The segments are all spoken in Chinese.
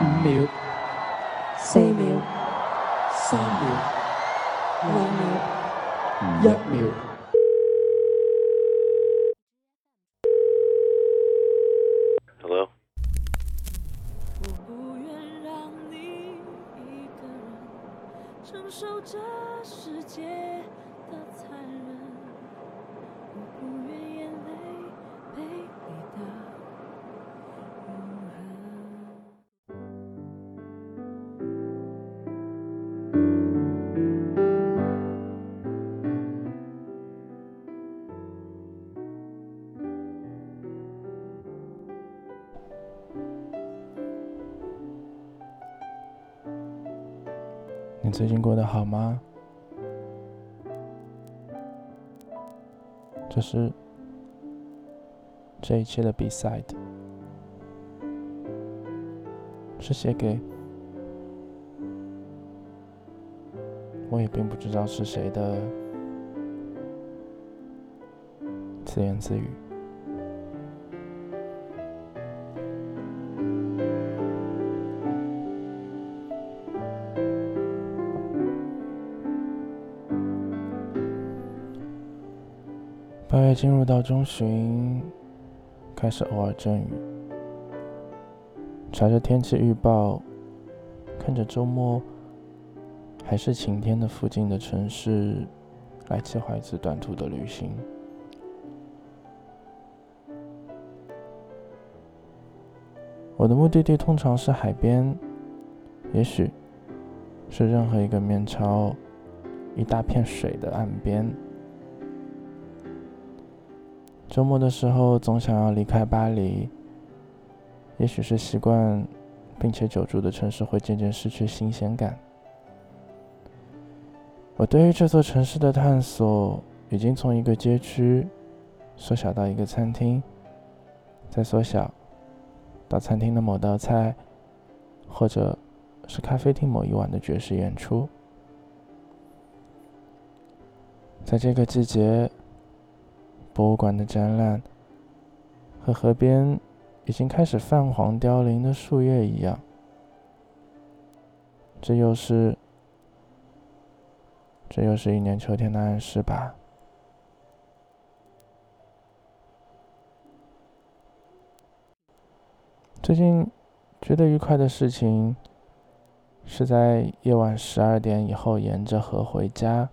五秒、四秒、三秒、两秒、一秒。最近过得好吗？这是这一期的 B side，是写给我也并不知道是谁的自言自语。八月进入到中旬，开始偶尔阵雨。查着天气预报，看着周末还是晴天的附近的城市，来计划一次短途的旅行。我的目的地通常是海边，也许是任何一个面朝一大片水的岸边。周末的时候，总想要离开巴黎。也许是习惯并且久住的城市会渐渐失去新鲜感。我对于这座城市的探索，已经从一个街区缩小到一个餐厅，再缩小到餐厅的某道菜，或者是咖啡厅某一晚的爵士演出。在这个季节。博物馆的展览和河边已经开始泛黄凋零的树叶一样，这又是这又是一年秋天的暗示吧。最近觉得愉快的事情是在夜晚十二点以后沿着河回家，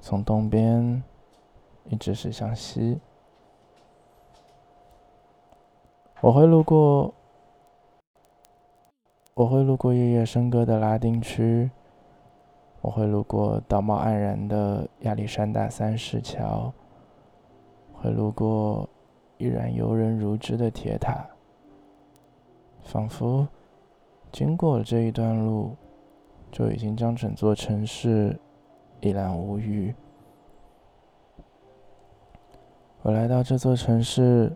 从东边。一直是向西，我会路过，我会路过夜夜笙歌的拉丁区，我会路过道貌岸然的亚历山大三世桥，会路过依然游人如织的铁塔，仿佛经过了这一段路，就已经将整座城市一览无余。我来到这座城市，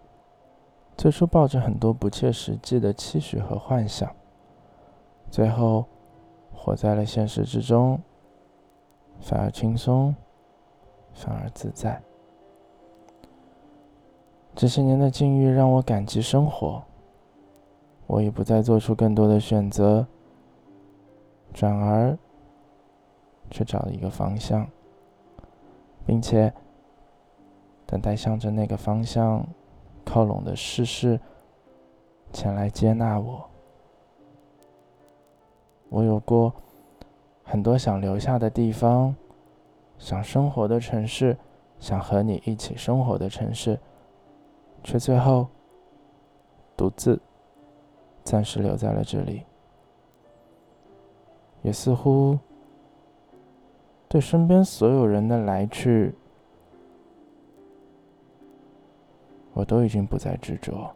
最初抱着很多不切实际的期许和幻想，最后活在了现实之中，反而轻松，反而自在。这些年的境遇让我感激生活，我已不再做出更多的选择，转而去找一个方向，并且。等待向着那个方向靠拢的世事前来接纳我。我有过很多想留下的地方，想生活的城市，想和你一起生活的城市，却最后独自暂时留在了这里，也似乎对身边所有人的来去。我都已经不再执着，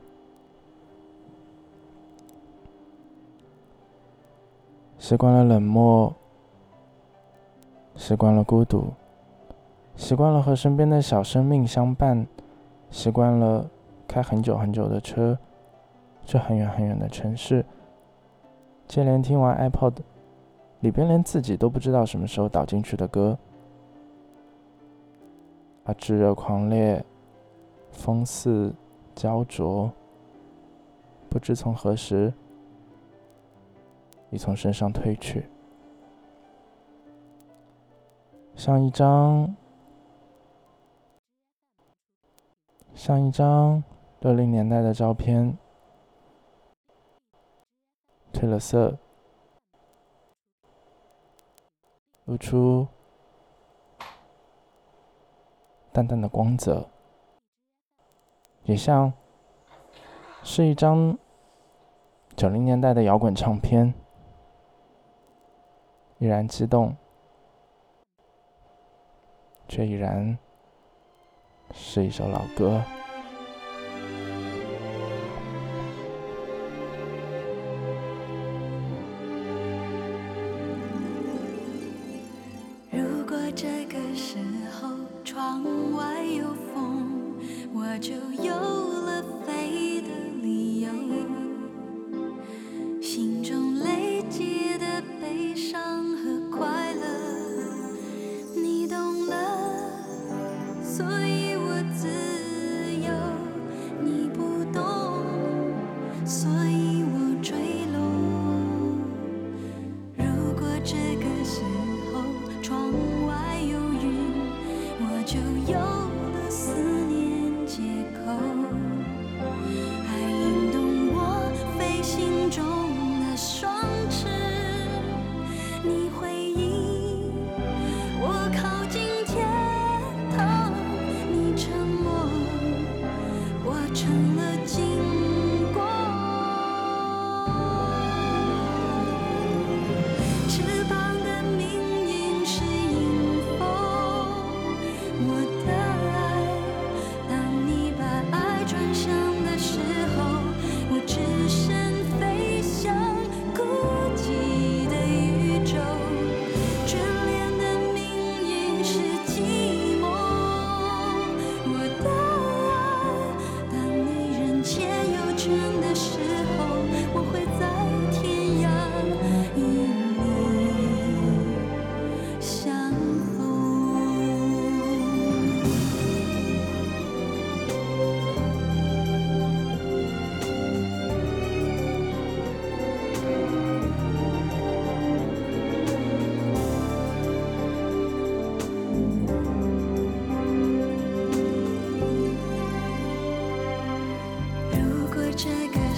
习惯了冷漠，习惯了孤独，习惯了和身边的小生命相伴，习惯了开很久很久的车，去很远很远的城市，接连听完 iPod 里边连自己都不知道什么时候导进去的歌，啊，炙热狂烈。风似焦灼，不知从何时已从身上褪去，像一张像一张六零年代的照片，褪了色，露出淡淡的光泽，也像是一张九零年代的摇滚唱片。依然激动，却依然是一首老歌。这个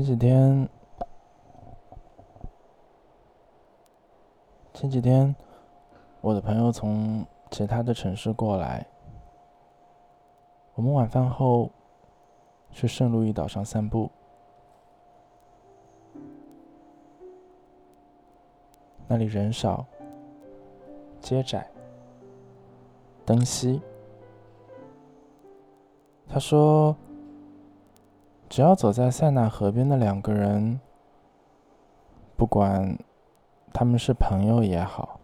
前几天，前几天，我的朋友从其他的城市过来，我们晚饭后去圣路易岛上散步。那里人少，街窄，灯稀。他说。只要走在塞纳河边的两个人，不管他们是朋友也好，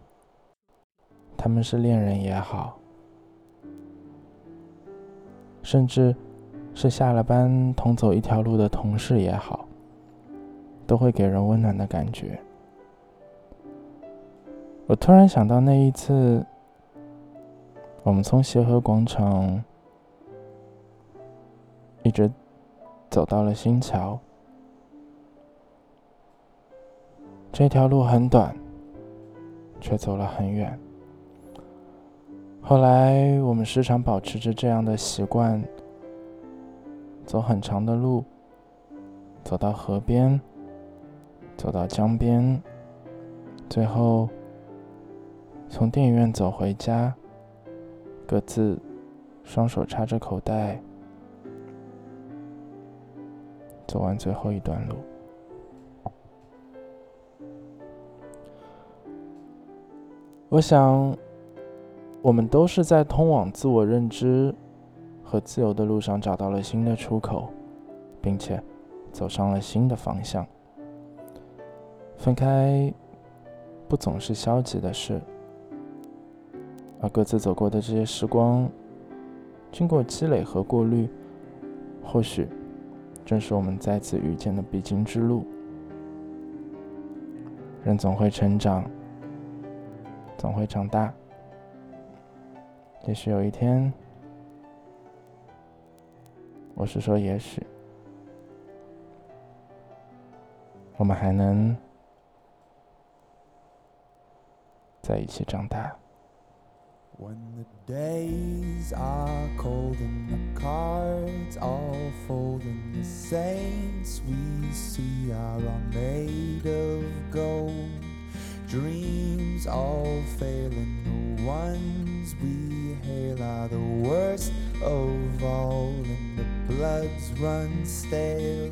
他们是恋人也好，甚至是下了班同走一条路的同事也好，都会给人温暖的感觉。我突然想到那一次，我们从协和广场一直。走到了新桥，这条路很短，却走了很远。后来，我们时常保持着这样的习惯，走很长的路，走到河边，走到江边，最后从电影院走回家，各自双手插着口袋，走完最后一段路。我想，我们都是在通往自我认知和自由的路上找到了新的出口，并且走上了新的方向。分开不总是消极的事，而各自走过的这些时光，经过积累和过滤，或许正是我们再次遇见的必经之路。人总会成长。总会长大。也许有一天，我是说，也许我们还能在一起长大。When the days are cold and the cards all fold and the saints we see are all made of gold, dreams all fail and the ones we hail are the worst of all and the bloods run stale.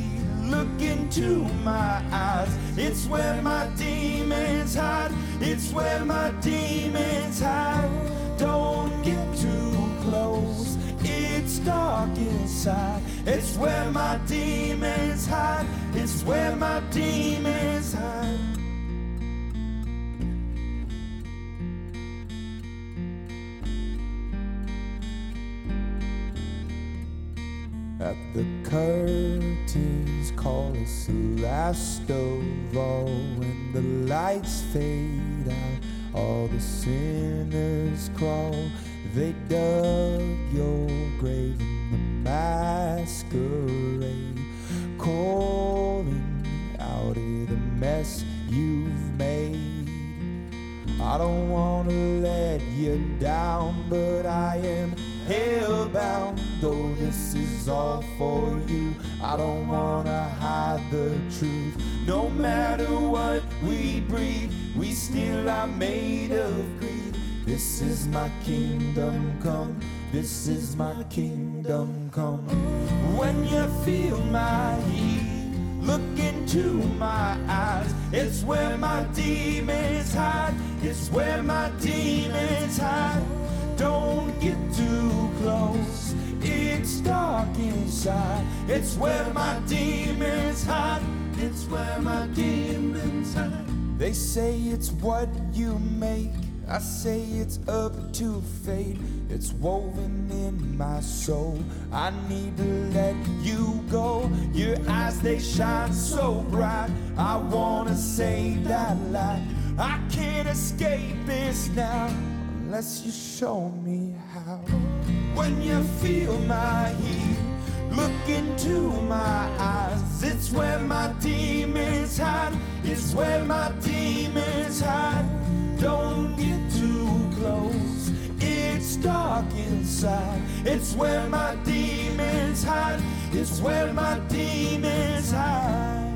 look into my eyes. It's where my demons hide. It's where my demons hide. Don't get too close. It's dark inside. It's where my demons hide. It's where my demons hide. At the curtains call us the last of all. When the lights fade out, all the sinners crawl. They dug your grave in the masquerade Calling out of the mess you've made. I don't wanna let you down, but I am hellbound. Though this is all for you, I don't wanna hide the truth. No matter what we breed, we still are made of greed. This is my kingdom come. This is my kingdom come. When you feel my heat. Look into my eyes, it's where my demons hide. It's where my demons hide. Don't get too close, it's dark inside. It's where my demons hide. It's where my demons hide. They say it's what you make. I say it's up to fate. It's woven in my soul. I need to let you go. Your eyes, they shine so bright. I wanna say that light. I can't escape this now unless you show me how. When you feel my heat, look into my eyes. It's where my demons hide. It's where my demons hide. Don't get too close. It's dark inside. It's where my demons hide. It's where my demons hide.